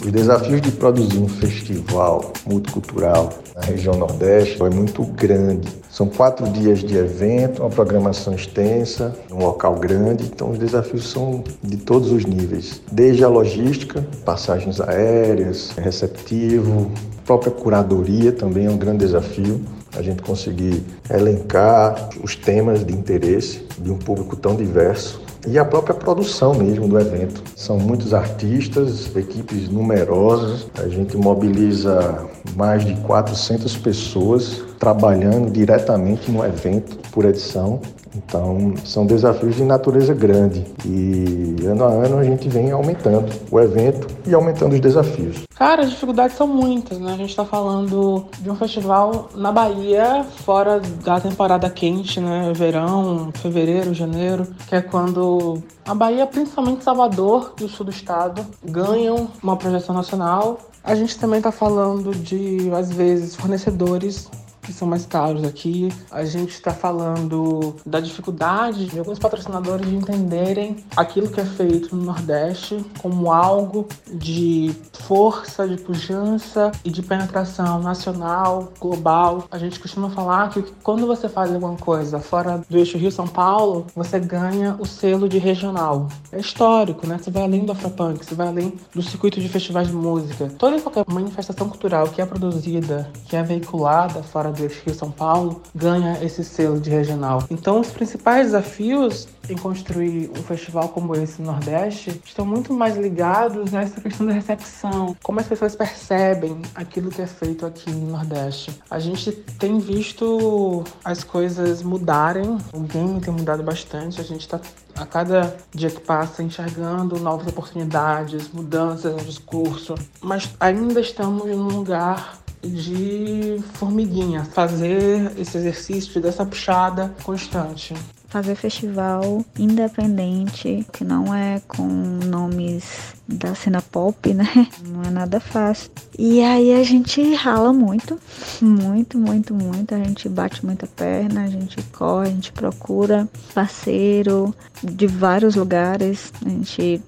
Os desafios de produzir um festival multicultural na região Nordeste é muito grande. São quatro dias de evento, uma programação extensa, um local grande, então os desafios são de todos os níveis, desde a logística, passagens aéreas, receptivo, própria curadoria também é um grande desafio. A gente conseguir elencar os temas de interesse de um público tão diverso e a própria produção mesmo do evento. São muitos artistas, equipes numerosas, a gente mobiliza mais de 400 pessoas trabalhando diretamente no evento por edição. Então, são desafios de natureza grande e ano a ano a gente vem aumentando o evento e aumentando os desafios. Cara, as dificuldades são muitas, né? A gente está falando de um festival na Bahia, fora da temporada quente, né? Verão, fevereiro, janeiro, que é quando a Bahia, principalmente Salvador e o sul do estado, ganham uma projeção nacional. A gente também está falando de, às vezes, fornecedores que são mais caros aqui. A gente está falando da dificuldade de alguns patrocinadores de entenderem aquilo que é feito no Nordeste como algo de força, de pujança e de penetração nacional, global. A gente costuma falar que quando você faz alguma coisa fora do eixo Rio-São Paulo, você ganha o selo de regional. É histórico, né? Você vai além do Afropunk, você vai além do circuito de festivais de música. Toda e qualquer manifestação cultural que é produzida, que é veiculada fora do eixo Rio-São Paulo, ganha esse selo de regional. Então, os principais desafios em construir um festival como esse no Nordeste estão muito mais ligados nessa questão da recepção, como as pessoas percebem aquilo que é feito aqui no Nordeste. A gente tem visto as coisas mudarem, o game tem mudado bastante, a gente está a cada dia que passa enxergando novas oportunidades, mudanças no discurso, mas ainda estamos num lugar de formiguinha, fazer esse exercício dessa puxada constante fazer festival independente, que não é com nomes da cena pop, né? Não é nada fácil. E aí a gente rala muito, muito, muito, muito. A gente bate muita perna, a gente corre, a gente procura parceiro de vários lugares. A gente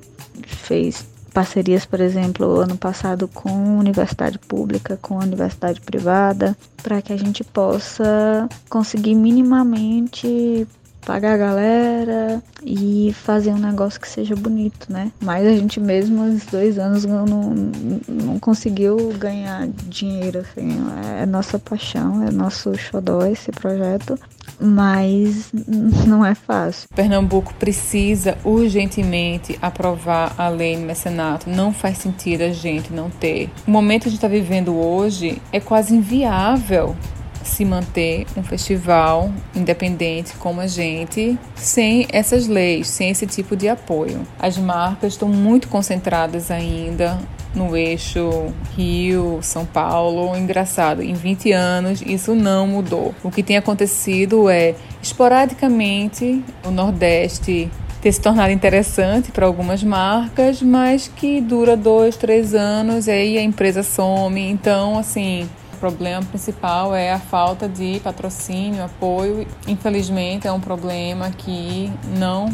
fez parcerias, por exemplo, ano passado com universidade pública, com universidade privada, para que a gente possa conseguir minimamente pagar a galera e fazer um negócio que seja bonito, né? Mas a gente mesmo, os dois anos, não, não, conseguiu ganhar dinheiro, assim. É nossa paixão, é nosso xodó esse projeto, mas não é fácil. Pernambuco precisa urgentemente aprovar a lei do mecenato. Não faz sentido a gente não ter. O momento que a gente está vivendo hoje é quase inviável se manter um festival independente como a gente sem essas leis, sem esse tipo de apoio. As marcas estão muito concentradas ainda no eixo Rio, São Paulo. Engraçado, em 20 anos isso não mudou. O que tem acontecido é, esporadicamente, o Nordeste ter se tornado interessante para algumas marcas, mas que dura dois, três anos e aí a empresa some. Então, assim, problema principal é a falta de patrocínio, apoio. Infelizmente, é um problema que não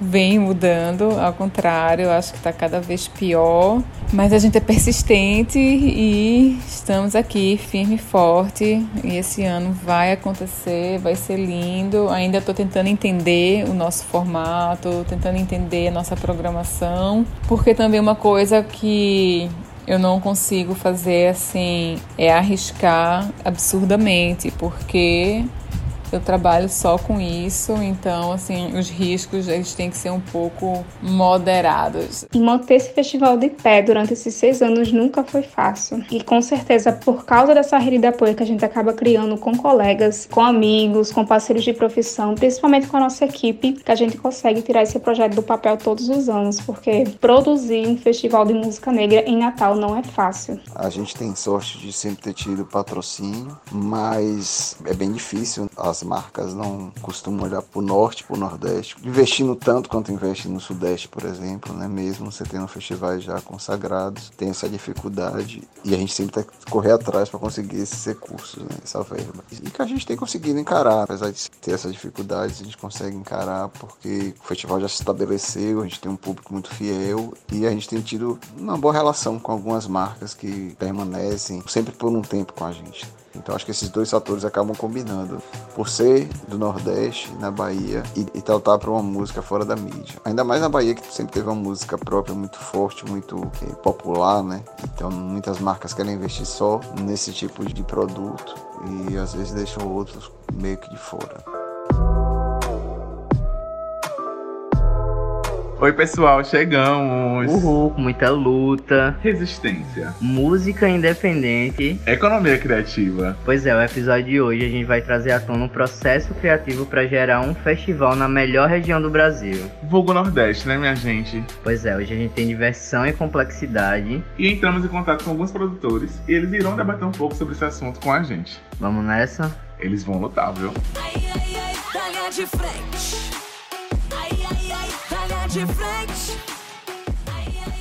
vem mudando, ao contrário, acho que está cada vez pior. Mas a gente é persistente e estamos aqui firme e forte. E esse ano vai acontecer, vai ser lindo. Ainda estou tentando entender o nosso formato, tentando entender a nossa programação, porque também uma coisa que eu não consigo fazer assim, é arriscar absurdamente, porque eu trabalho só com isso, então assim, os riscos eles têm que ser um pouco moderados. E manter esse festival de pé durante esses seis anos nunca foi fácil. E com certeza, por causa dessa rede de apoio que a gente acaba criando com colegas, com amigos, com parceiros de profissão, principalmente com a nossa equipe, que a gente consegue tirar esse projeto do papel todos os anos, porque produzir um festival de música negra em Natal não é fácil. A gente tem sorte de sempre ter tido patrocínio, mas é bem difícil. As as marcas não costumam olhar para o norte, para o nordeste, investindo tanto quanto investe no sudeste, por exemplo, né? Mesmo você tendo festivais já consagrados, tem essa dificuldade e a gente sempre tem que correr atrás para conseguir esses recursos, né? essa verba. E que a gente tem conseguido encarar, apesar de ter essas dificuldades, a gente consegue encarar porque o festival já se estabeleceu, a gente tem um público muito fiel e a gente tem tido uma boa relação com algumas marcas que permanecem sempre por um tempo com a gente. Então acho que esses dois fatores acabam combinando. Por ser do Nordeste, na Bahia, e, e tratar para uma música fora da mídia. Ainda mais na Bahia, que sempre teve uma música própria muito forte, muito popular, né? Então muitas marcas querem investir só nesse tipo de produto e às vezes deixam outros meio que de fora. Oi, pessoal, chegamos. Uhul, muita luta. Resistência. Música independente. Economia criativa. Pois é, o episódio de hoje a gente vai trazer à tona um processo criativo para gerar um festival na melhor região do Brasil. Vulgo Nordeste, né, minha gente? Pois é, hoje a gente tem diversão e complexidade. E entramos em contato com alguns produtores e eles irão debater um pouco sobre esse assunto com a gente. Vamos nessa? Eles vão lutar, viu? Ai, ai, ai, de frente de frente.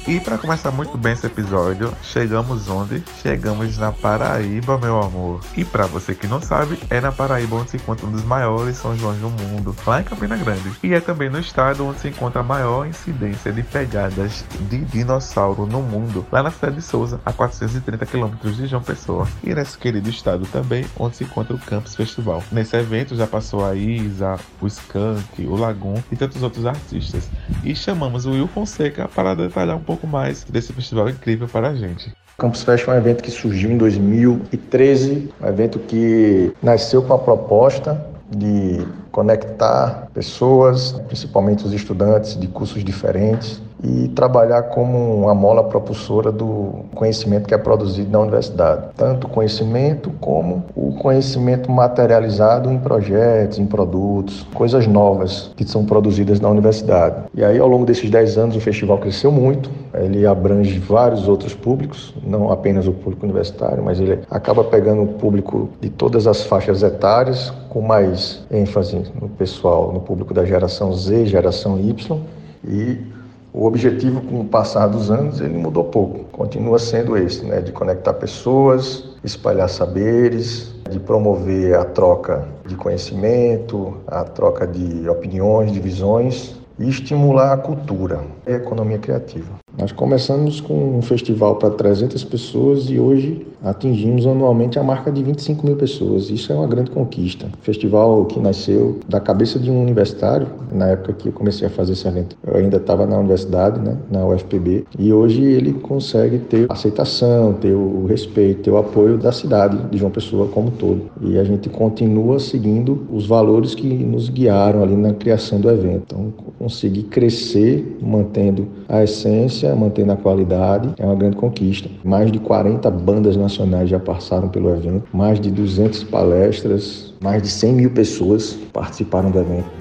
E para começar muito bem esse episódio, chegamos onde? Chegamos na Paraíba, meu amor. E para você que não sabe, é na Paraíba onde se encontra um dos maiores São Joões do mundo, lá em Campina Grande. E é também no estado onde se encontra a maior incidência de pegadas de dinossauro no mundo, lá na cidade de Souza, a 430 quilômetros de João Pessoa. E nesse querido estado também, onde se encontra o Campus Festival. Nesse evento já passou a Isa, o Skank, o Lagoon e tantos outros artistas. E chamamos o Will Fonseca para detalhar um pouco pouco mais desse festival incrível para a gente. Campus Fest é um evento que surgiu em 2013, um evento que nasceu com a proposta de conectar pessoas, principalmente os estudantes de cursos diferentes, e trabalhar como uma mola propulsora do conhecimento que é produzido na universidade. Tanto conhecimento como o conhecimento materializado em projetos, em produtos, coisas novas que são produzidas na universidade. E aí, ao longo desses 10 anos, o festival cresceu muito, ele abrange vários outros públicos, não apenas o público universitário, mas ele acaba pegando o público de todas as faixas etárias, com mais ênfase no pessoal, no público da geração Z, geração Y, e o objetivo, com o passar dos anos, ele mudou pouco. Continua sendo esse, né? de conectar pessoas, espalhar saberes, de promover a troca de conhecimento, a troca de opiniões, de visões e estimular a cultura e a economia criativa. Nós começamos com um festival para 300 pessoas e hoje atingimos anualmente a marca de 25 mil pessoas. Isso é uma grande conquista. Festival que nasceu da cabeça de um universitário, na época que eu comecei a fazer esse evento. Eu ainda estava na universidade, né, na UFPB, e hoje ele consegue ter aceitação, ter o respeito, ter o apoio da cidade de João Pessoa como um todo. E a gente continua seguindo os valores que nos guiaram ali na criação do evento. Então, conseguir crescer mantendo a essência mantendo a qualidade, é uma grande conquista. Mais de 40 bandas nacionais já passaram pelo evento, mais de 200 palestras, mais de 100 mil pessoas participaram do evento.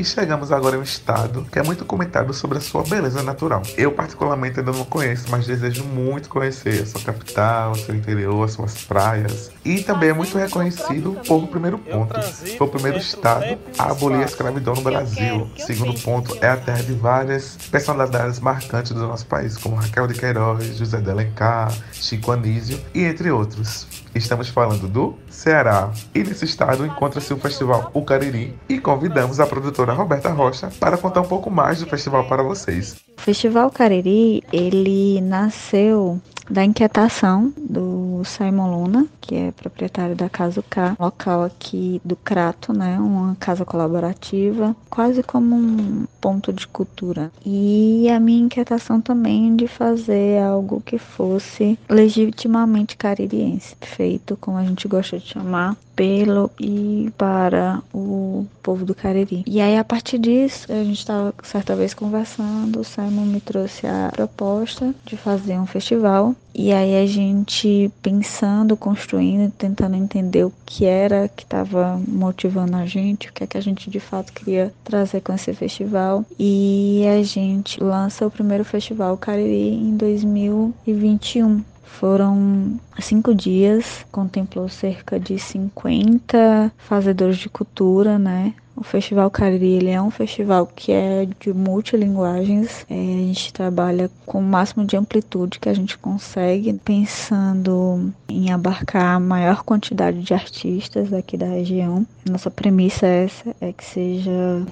E chegamos agora em um estado que é muito comentado sobre a sua beleza natural. Eu, particularmente, ainda não conheço, mas desejo muito conhecer a sua capital, o seu interior, as suas praias. E também é muito reconhecido por primeiro ponto. Foi o primeiro estado a abolir a escravidão no Brasil. Segundo ponto, é a terra de várias personalidades marcantes do nosso país, como Raquel de Queiroz, José de Alencar, Chico Anísio e entre outros. Estamos falando do Ceará. E nesse estado encontra-se o Festival O Cariri e convidamos a produtora Roberta Rocha para contar um pouco mais do festival para vocês. O Festival Cariri, ele nasceu da inquietação do Simon Luna, que é proprietário da Casa K, local aqui do Crato, né, uma casa colaborativa, quase como um ponto de cultura. E a minha inquietação também de fazer algo que fosse legitimamente caririense, feito como a gente gosta de chamar pelo e para o povo do Cariri. E aí, a partir disso, a gente estava certa vez conversando, o Simon me trouxe a proposta de fazer um festival. E aí a gente pensando, construindo, tentando entender o que era que estava motivando a gente, o que é que a gente de fato queria trazer com esse festival. E a gente lança o primeiro festival Cariri em 2021 Foram cinco dias, contemplou cerca de 50 fazedores de cultura, né? O Festival Cariri ele é um festival que é de multilinguagens. É, a gente trabalha com o máximo de amplitude que a gente consegue, pensando em abarcar a maior quantidade de artistas daqui da região. Nossa premissa é essa, é que seja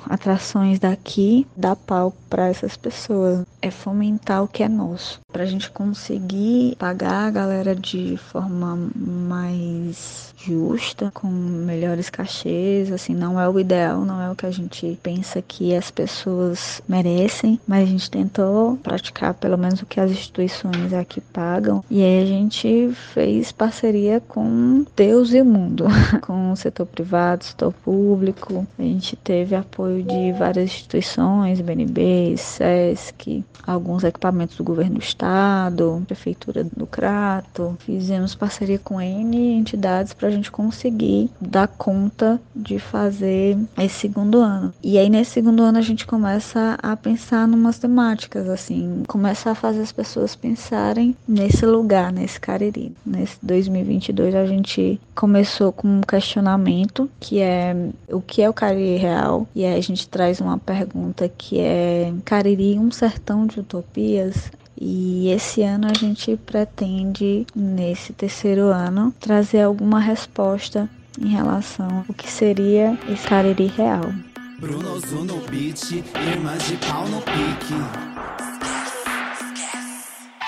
atrações daqui, dar palco para essas pessoas. É fomentar o que é nosso. Para a gente conseguir pagar a galera de forma mais justa, com melhores cachês, assim, não é o ideal, não é o que a gente pensa que as pessoas merecem, mas a gente tentou praticar pelo menos o que as instituições aqui pagam. E aí a gente fez parceria com Deus e o mundo, com o setor privado, setor público. A gente teve apoio de várias instituições, BNB, SESC, alguns equipamentos do governo do estado, prefeitura do Crato. Fizemos parceria com N entidades para a gente conseguir dar conta de fazer segundo ano. E aí nesse segundo ano a gente começa a pensar numas temáticas assim, começa a fazer as pessoas pensarem nesse lugar, nesse Cariri. Nesse 2022 a gente começou com um questionamento que é o que é o Cariri real? E aí a gente traz uma pergunta que é Cariri um sertão de utopias? E esse ano a gente pretende, nesse terceiro ano, trazer alguma resposta em relação ao que seria esse Cariri real. Bruno no beat, irmã de pau no pique.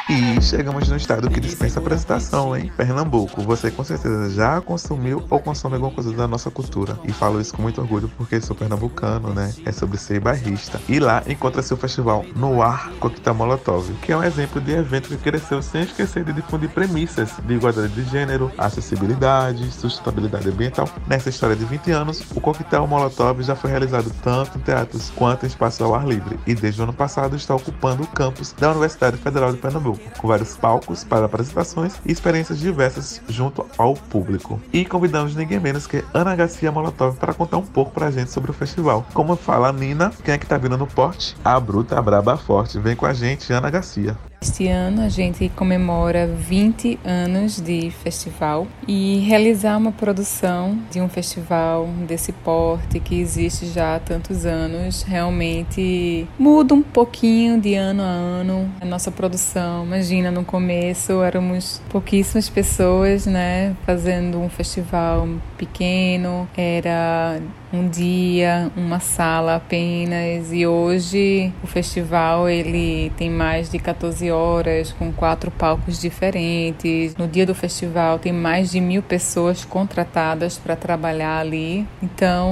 E chegamos no estado que dispensa apresentação, hein? Pernambuco. Você com certeza já consumiu ou consome alguma coisa da nossa cultura. E falo isso com muito orgulho porque sou pernambucano, né? É sobre ser bairrista. E lá encontra-se o festival Noir Coquetel Molotov, que é um exemplo de evento que cresceu sem esquecer de difundir premissas de igualdade de gênero, acessibilidade, sustentabilidade ambiental. Nessa história de 20 anos, o Coquetel Molotov já foi realizado tanto em teatros quanto em espaço ao ar livre e desde o ano passado está ocupando o campus da Universidade Federal de Pernambuco com vários palcos para apresentações e experiências diversas junto ao público. E convidamos ninguém menos que Ana Garcia Molotov para contar um pouco pra gente sobre o festival. Como fala a Nina, quem é que tá vindo no porte? A bruta, a braba, a forte. Vem com a gente, Ana Garcia. Este ano a gente comemora 20 anos de festival e realizar uma produção de um festival desse porte que existe já há tantos anos realmente muda um pouquinho de ano a ano a nossa produção. Imagina no começo éramos pouquíssimas pessoas, né, fazendo um festival pequeno, era um dia, uma sala apenas e hoje o festival ele tem mais de 14 horas com quatro palcos diferentes. No dia do festival tem mais de mil pessoas contratadas para trabalhar ali. Então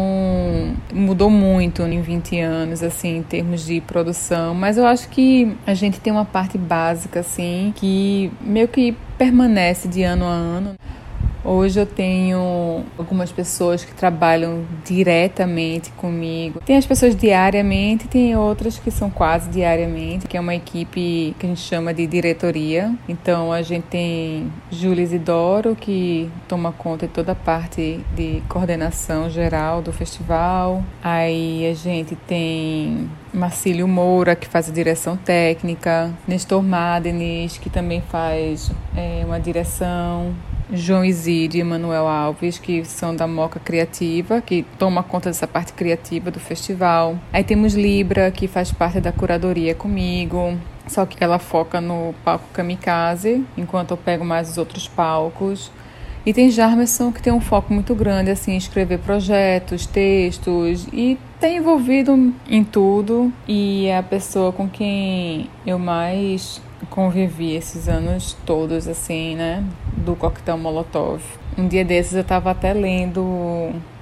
mudou muito em 20 anos assim em termos de produção, mas eu acho que a gente tem uma parte básica assim que meio que permanece de ano a ano. Hoje eu tenho algumas pessoas que trabalham diretamente comigo. Tem as pessoas diariamente, tem outras que são quase diariamente, que é uma equipe que a gente chama de diretoria. Então a gente tem Júlia Isidoro, que toma conta de toda a parte de coordenação geral do festival. Aí a gente tem Marcílio Moura, que faz a direção técnica, Nestor Madenis, que também faz é, uma direção, João Isídio e Manuel Alves, que são da Moca Criativa, que toma conta dessa parte criativa do festival. Aí temos Libra, que faz parte da curadoria comigo. Só que ela foca no palco Kamikaze, enquanto eu pego mais os outros palcos. E tem Jarmerson, que tem um foco muito grande assim, em escrever projetos, textos e tem envolvido em tudo. E é a pessoa com quem eu mais convivi esses anos todos, assim, né? Do coquetel Molotov. Um dia desses eu estava até lendo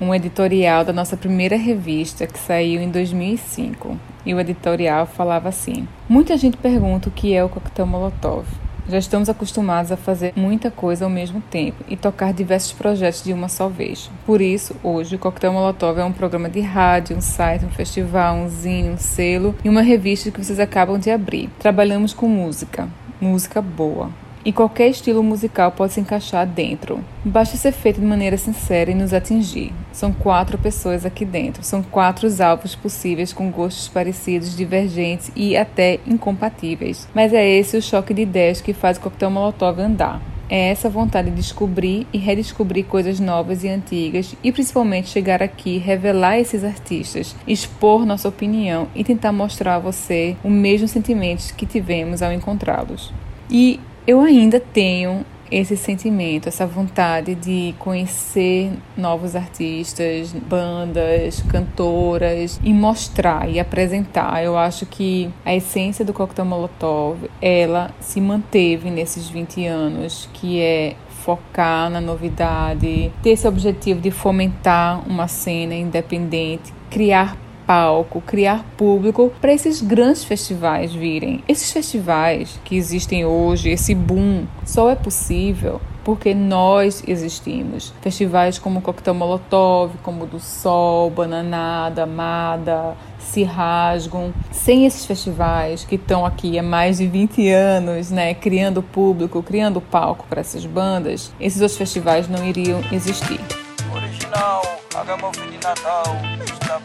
um editorial da nossa primeira revista que saiu em 2005. E o editorial falava assim: Muita gente pergunta o que é o coquetel Molotov. Já estamos acostumados a fazer muita coisa ao mesmo tempo e tocar diversos projetos de uma só vez. Por isso, hoje, o Coquetel Molotov é um programa de rádio, um site, um festival, um zine, um selo e uma revista que vocês acabam de abrir. Trabalhamos com música, música boa, e qualquer estilo musical pode se encaixar dentro. Basta ser feito de maneira sincera e nos atingir. São quatro pessoas aqui dentro, são quatro alvos possíveis com gostos parecidos, divergentes e até incompatíveis. Mas é esse o choque de ideias que faz o coquetel Molotov andar. É essa vontade de descobrir e redescobrir coisas novas e antigas e principalmente chegar aqui, revelar esses artistas, expor nossa opinião e tentar mostrar a você o mesmo sentimento que tivemos ao encontrá-los. E eu ainda tenho esse sentimento, essa vontade de conhecer novos artistas, bandas, cantoras e mostrar e apresentar. Eu acho que a essência do Coquetel Molotov, ela se manteve nesses 20 anos, que é focar na novidade, ter esse objetivo de fomentar uma cena independente, criar palco, criar público para esses grandes festivais virem. Esses festivais que existem hoje, esse boom, só é possível porque nós existimos. Festivais como Coquetel Molotov, como do Sol, Bananada, Amada, se rasgam. Sem esses festivais que estão aqui há mais de 20 anos, né, criando público, criando palco para essas bandas, esses outros festivais não iriam existir. Original, de Natal, está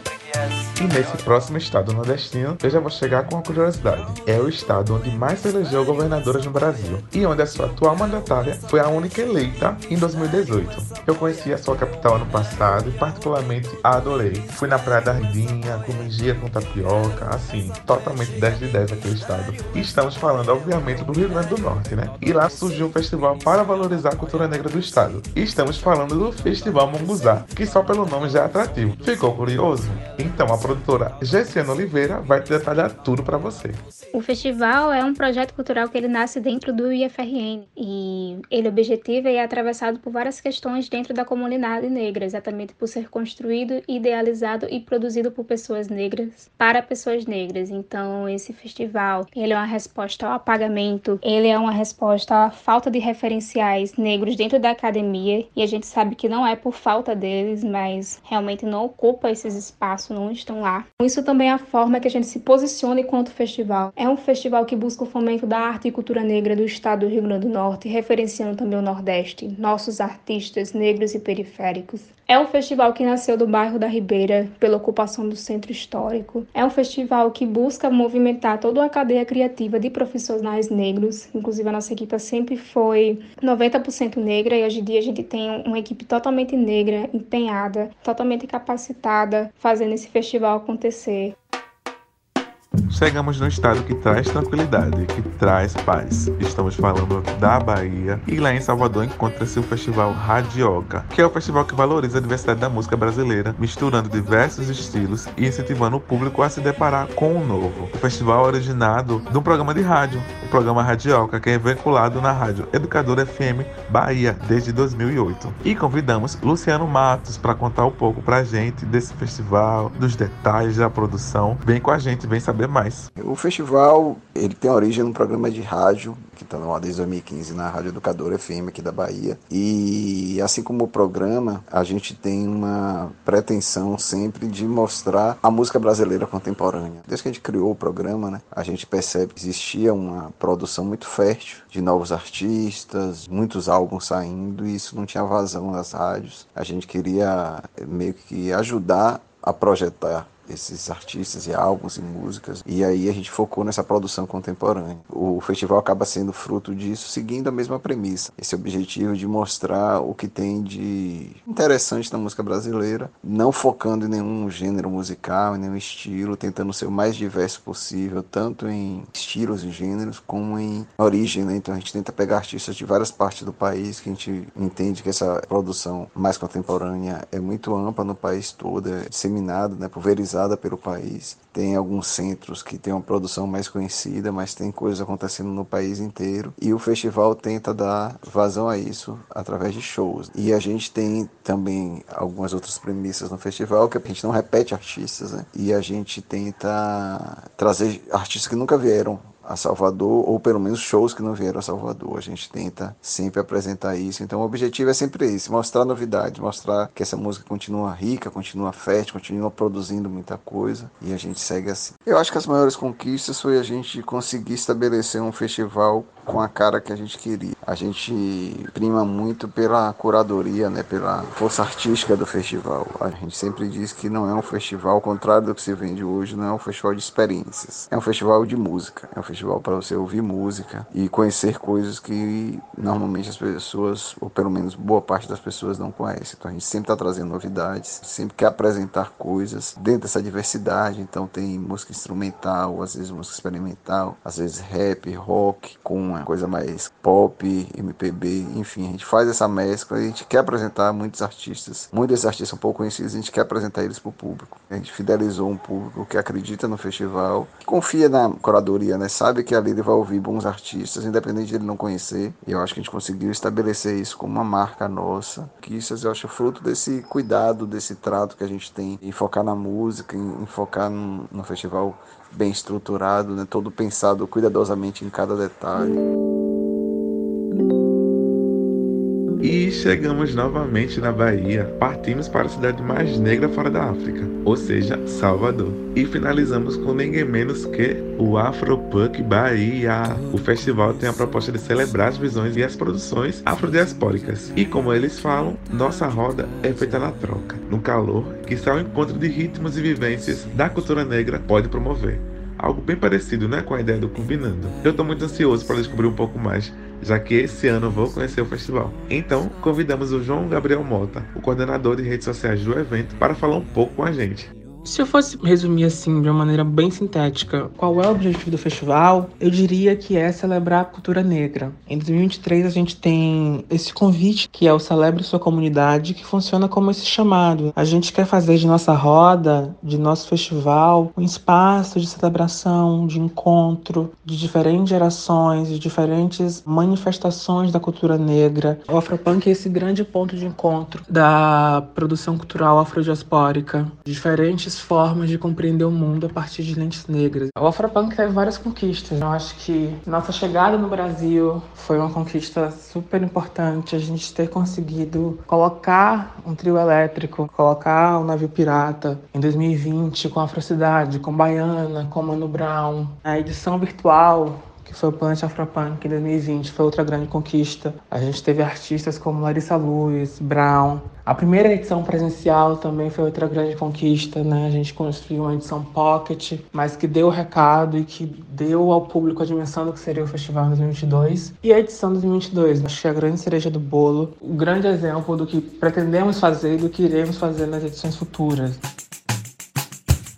e nesse próximo estado nordestino, eu já vou chegar com uma curiosidade. É o estado onde mais se elegeu governadoras no Brasil e onde a sua atual mandatária foi a única eleita em 2018. Eu conheci a sua capital ano passado e particularmente a adorei. Fui na Praia da Rindinha, comi gia com tapioca, assim, totalmente 10 de 10 aquele estado. E estamos falando, obviamente, do Rio Grande do Norte, né? E lá surgiu um festival para valorizar a cultura negra do estado. E estamos falando do Festival Munguzá, que só pelo nome já é atrativo. Ficou curioso? Então a produtora Gessiana Oliveira vai te detalhar tudo para você. O festival é um projeto cultural que ele nasce dentro do IFRN e ele objetiva e é atravessado por várias questões dentro da comunidade negra, exatamente por ser construído, idealizado e produzido por pessoas negras para pessoas negras. Então esse festival ele é uma resposta ao apagamento, ele é uma resposta à falta de referenciais negros dentro da academia e a gente sabe que não é por falta deles, mas realmente não ocupa esses espaços não estão lá. Isso também é a forma que a gente se posiciona enquanto festival. É um festival que busca o fomento da arte e cultura negra do estado do Rio Grande do Norte, referenciando também o Nordeste, nossos artistas negros e periféricos. É um festival que nasceu do bairro da Ribeira, pela ocupação do centro histórico. É um festival que busca movimentar toda a cadeia criativa de profissionais negros. Inclusive, a nossa equipe sempre foi 90% negra e hoje em dia a gente tem uma equipe totalmente negra, empenhada, totalmente capacitada, fazendo esse festival acontecer. Chegamos no estado que traz tranquilidade, que traz paz. Estamos falando da Bahia e lá em Salvador encontra-se o Festival Radioca, que é o festival que valoriza a diversidade da música brasileira, misturando diversos estilos e incentivando o público a se deparar com o novo. O festival é originado de um programa de rádio, o programa Radioca, que é vinculado na rádio Educadora FM Bahia desde 2008. E convidamos Luciano Matos para contar um pouco pra gente desse festival, dos detalhes da produção. Vem com a gente, vem saber mais mais. O festival ele tem origem num programa de rádio que está no desde 2015 na Rádio Educadora FM aqui da Bahia. E assim como o programa, a gente tem uma pretensão sempre de mostrar a música brasileira contemporânea. Desde que a gente criou o programa, né, a gente percebe que existia uma produção muito fértil de novos artistas, muitos álbuns saindo e isso não tinha vazão nas rádios. A gente queria meio que ajudar a projetar esses artistas e álbuns e músicas. E aí a gente focou nessa produção contemporânea. O festival acaba sendo fruto disso, seguindo a mesma premissa. Esse objetivo de mostrar o que tem de interessante na música brasileira, não focando em nenhum gênero musical, em nenhum estilo, tentando ser o mais diverso possível, tanto em estilos e gêneros, como em origem. Né? Então a gente tenta pegar artistas de várias partes do país, que a gente entende que essa produção mais contemporânea é muito ampla no país todo, é disseminada, né, pulverizada pelo país. Tem alguns centros que têm uma produção mais conhecida, mas tem coisas acontecendo no país inteiro. E o festival tenta dar vazão a isso através de shows. E a gente tem também algumas outras premissas no festival, que a gente não repete artistas, né? E a gente tenta trazer artistas que nunca vieram a Salvador, ou pelo menos shows que não vieram a Salvador. A gente tenta sempre apresentar isso. Então o objetivo é sempre esse, mostrar novidades, mostrar que essa música continua rica, continua fértil, continua produzindo muita coisa e a gente segue assim. Eu acho que as maiores conquistas foi a gente conseguir estabelecer um festival com a cara que a gente queria. A gente prima muito pela curadoria, né, pela força artística do festival. A gente sempre diz que não é um festival, ao contrário do que se vende hoje, não é um festival de experiências. É um festival de música. É um festival para você ouvir música e conhecer coisas que normalmente as pessoas, ou pelo menos boa parte das pessoas, não conhecem. Então a gente sempre está trazendo novidades, sempre quer apresentar coisas dentro dessa diversidade. Então tem música instrumental, às vezes música experimental, às vezes rap, rock, com uma coisa mais pop, MPB, enfim, a gente faz essa mescla e a gente quer apresentar muitos artistas. Muitos desses artistas são pouco conhecidos, a gente quer apresentar eles para o público. A gente fidelizou um público que acredita no festival, que confia na curadoria, né? Sabe que ali ele vai ouvir bons artistas, independente de ele não conhecer. E eu acho que a gente conseguiu estabelecer isso como uma marca nossa, que isso eu acho fruto desse cuidado, desse trato que a gente tem em focar na música, em, em focar no, no festival bem estruturado, né? todo pensado cuidadosamente em cada detalhe. Chegamos novamente na Bahia. Partimos para a cidade mais negra fora da África, ou seja, Salvador. E finalizamos com ninguém menos que o Afropunk Bahia. O festival tem a proposta de celebrar as visões e as produções afrodiaspóricas. E como eles falam, nossa roda é feita na troca, no calor que só o encontro de ritmos e vivências da cultura negra pode promover algo bem parecido né, com a ideia do Combinando. Eu estou muito ansioso para descobrir um pouco mais, já que esse ano vou conhecer o festival. Então, convidamos o João Gabriel Mota, o coordenador de redes sociais do evento, para falar um pouco com a gente. Se eu fosse resumir assim de uma maneira bem sintética, qual é o objetivo do festival? Eu diria que é celebrar a cultura negra. Em 2023 a gente tem esse convite que é o Celebre Sua Comunidade, que funciona como esse chamado. A gente quer fazer de nossa roda, de nosso festival, um espaço de celebração, de encontro de diferentes gerações, de diferentes manifestações da cultura negra. O Afropunk é esse grande ponto de encontro da produção cultural afrodiaspórica, diferentes formas de compreender o mundo a partir de lentes negras. O Afropunk teve várias conquistas. Eu acho que nossa chegada no Brasil foi uma conquista super importante. A gente ter conseguido colocar um trio elétrico, colocar o um navio pirata em 2020 com a Afrocidade, com Baiana, com Mano Brown. A edição virtual que foi o Planet Afropunk em 2020, foi outra grande conquista. A gente teve artistas como Larissa Luz, Brown. A primeira edição presencial também foi outra grande conquista, né? A gente construiu uma edição pocket, mas que deu o recado e que deu ao público a dimensão do que seria o festival em 2022. E a edição 2022, acho que a grande cereja do bolo, o grande exemplo do que pretendemos fazer e do que iremos fazer nas edições futuras.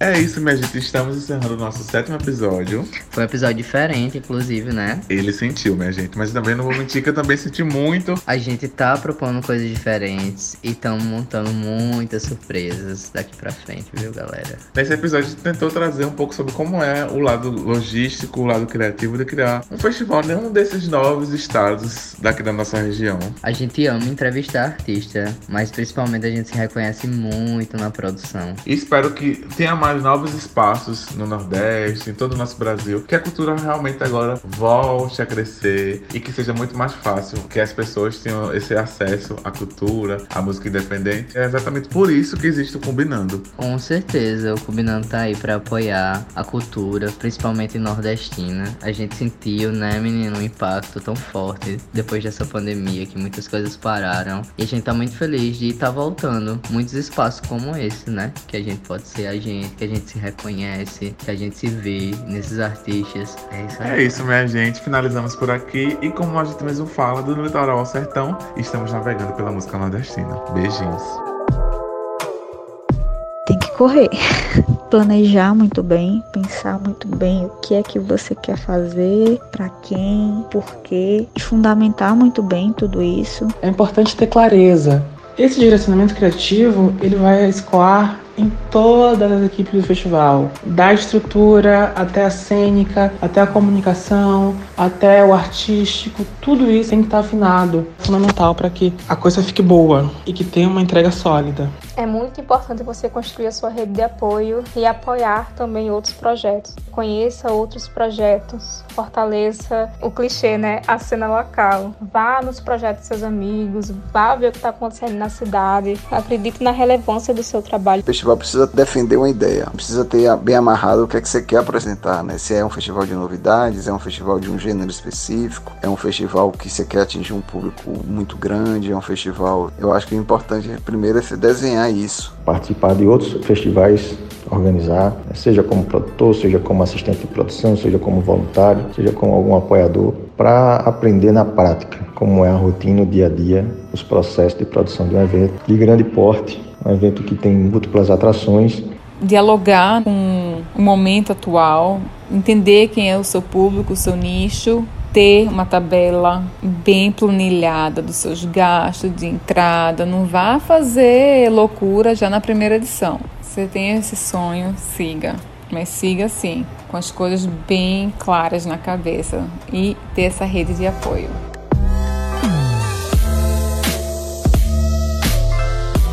É isso, minha gente. Estamos encerrando o nosso sétimo episódio. Foi um episódio diferente, inclusive, né? Ele sentiu, minha gente. Mas também não vou mentir que eu também senti muito. A gente tá propondo coisas diferentes e estamos montando muitas surpresas daqui pra frente, viu, galera? Nesse episódio, a gente tentou trazer um pouco sobre como é o lado logístico, o lado criativo de criar um festival em um desses novos estados daqui da nossa região. A gente ama entrevistar artista, mas principalmente a gente se reconhece muito na produção. E espero que tenha mais novos espaços no Nordeste, em todo o nosso Brasil, que a cultura realmente agora volte a crescer e que seja muito mais fácil que as pessoas tenham esse acesso à cultura, à música independente. É exatamente por isso que existe o Combinando. Com certeza, o Combinando tá aí para apoiar a cultura, principalmente nordestina. A gente sentiu, né, menino, um impacto tão forte depois dessa pandemia que muitas coisas pararam. E a gente tá muito feliz de estar tá voltando muitos espaços como esse, né? Que a gente pode ser a gente, que a gente se reconhece, que a gente se vê nesses artistas. É isso aí. É isso, minha gente. Finalizamos por aqui. E como a gente mesmo fala, do litoral ao sertão, estamos navegando pela música nordestina. Beijinhos. Tem que correr. Planejar muito bem, pensar muito bem o que é que você quer fazer, para quem, por quê, e fundamentar muito bem tudo isso. É importante ter clareza. Esse direcionamento criativo, ele vai escoar em todas as equipes do festival, da estrutura até a cênica, até a comunicação, até o artístico, tudo isso tem que estar afinado, fundamental para que a coisa fique boa e que tenha uma entrega sólida. É muito importante você construir a sua rede de apoio e apoiar também outros projetos. Conheça outros projetos, fortaleça o clichê, né? A cena local. Vá nos projetos dos seus amigos, vá ver o que está acontecendo na cidade. Acredite na relevância do seu trabalho. O festival precisa defender uma ideia, precisa ter bem amarrado o que é que você quer apresentar, né? Se é um festival de novidades, é um festival de um gênero específico, é um festival que você quer atingir um público muito grande, é um festival. Eu acho que o importante primeiro é você desenhar isso. Participar de outros festivais organizar, né? seja como produtor, seja como assistente de produção, seja como voluntário, seja como algum apoiador, para aprender na prática como é a rotina, o dia a dia, os processos de produção de um evento de grande porte, um evento que tem múltiplas atrações. Dialogar com o momento atual, entender quem é o seu público, o seu nicho, ter uma tabela bem planilhada dos seus gastos de entrada, não vá fazer loucura já na primeira edição você tem esse sonho, siga. Mas siga sim, com as coisas bem claras na cabeça e ter essa rede de apoio.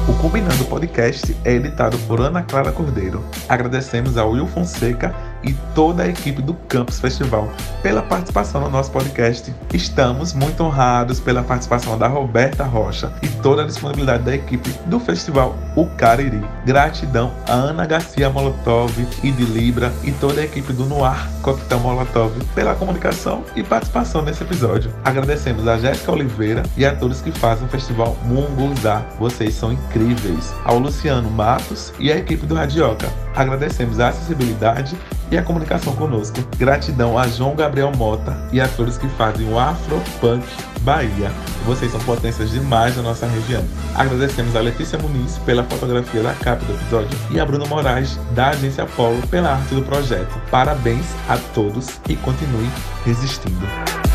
O Combinando Podcast é editado por Ana Clara Cordeiro. Agradecemos ao Will Fonseca e toda a equipe do Campus Festival pela participação no nosso podcast. Estamos muito honrados pela participação da Roberta Rocha e toda a disponibilidade da equipe do festival O Cariri. Gratidão a Ana Garcia Molotov e de Libra e toda a equipe do Noir Coquetel Molotov pela comunicação e participação nesse episódio. Agradecemos a Jéssica Oliveira e a todos que fazem o festival Munguzá. Vocês são incríveis. Ao Luciano Matos e a equipe do Radioca. Agradecemos a acessibilidade e a comunicação conosco. Gratidão a João Gabriel Mota e a todos que fazem o Afropunk Bahia. Vocês são potências demais da nossa região. Agradecemos a Letícia Muniz pela fotografia da capa do episódio e a Bruno Moraes da Agência Apolo pela arte do projeto. Parabéns a todos e continue resistindo.